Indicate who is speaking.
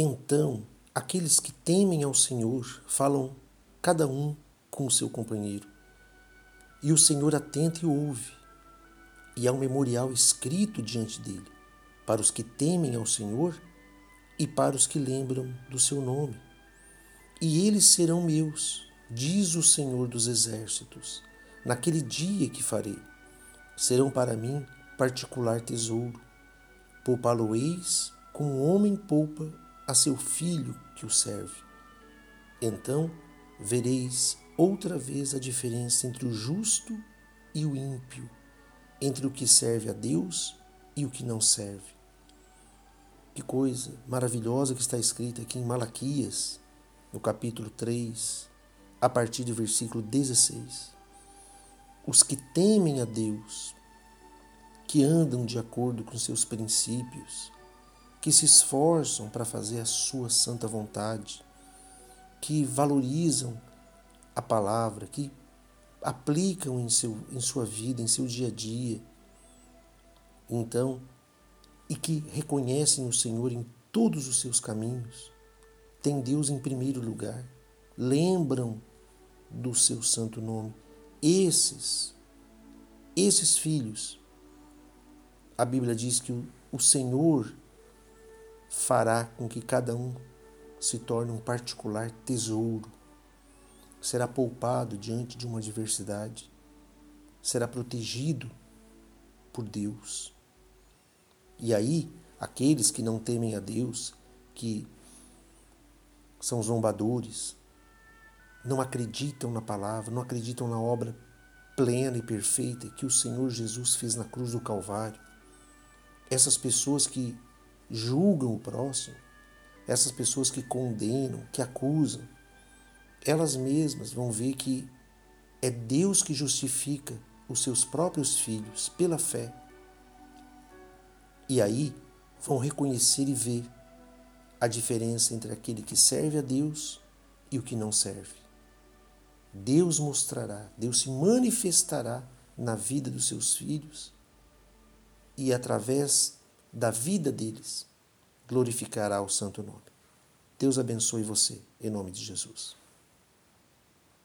Speaker 1: Então, aqueles que temem ao Senhor falam cada um com o seu companheiro. E o Senhor atenta e ouve. E há um memorial escrito diante dele, para os que temem ao Senhor e para os que lembram do seu nome. E eles serão meus, diz o Senhor dos Exércitos, naquele dia que farei. Serão para mim particular tesouro. Poupá-lo-eis como um homem poupa a seu filho que o serve. Então vereis outra vez a diferença entre o justo e o ímpio, entre o que serve a Deus e o que não serve. Que coisa maravilhosa que está escrita aqui em Malaquias, no capítulo 3, a partir do versículo 16. Os que temem a Deus, que andam de acordo com seus princípios, que se esforçam para fazer a sua santa vontade, que valorizam a palavra, que aplicam em, seu, em sua vida, em seu dia a dia. Então, e que reconhecem o Senhor em todos os seus caminhos, têm Deus em primeiro lugar, lembram do seu santo nome. Esses, esses filhos, a Bíblia diz que o, o Senhor fará com que cada um se torne um particular tesouro. Será poupado diante de uma adversidade. Será protegido por Deus. E aí, aqueles que não temem a Deus, que são zombadores, não acreditam na palavra, não acreditam na obra plena e perfeita que o Senhor Jesus fez na cruz do Calvário. Essas pessoas que julgam o próximo, essas pessoas que condenam, que acusam, elas mesmas vão ver que é Deus que justifica os seus próprios filhos pela fé. E aí vão reconhecer e ver a diferença entre aquele que serve a Deus e o que não serve. Deus mostrará, Deus se manifestará na vida dos seus filhos e através da vida deles glorificará o santo nome. Deus abençoe você, em nome de Jesus.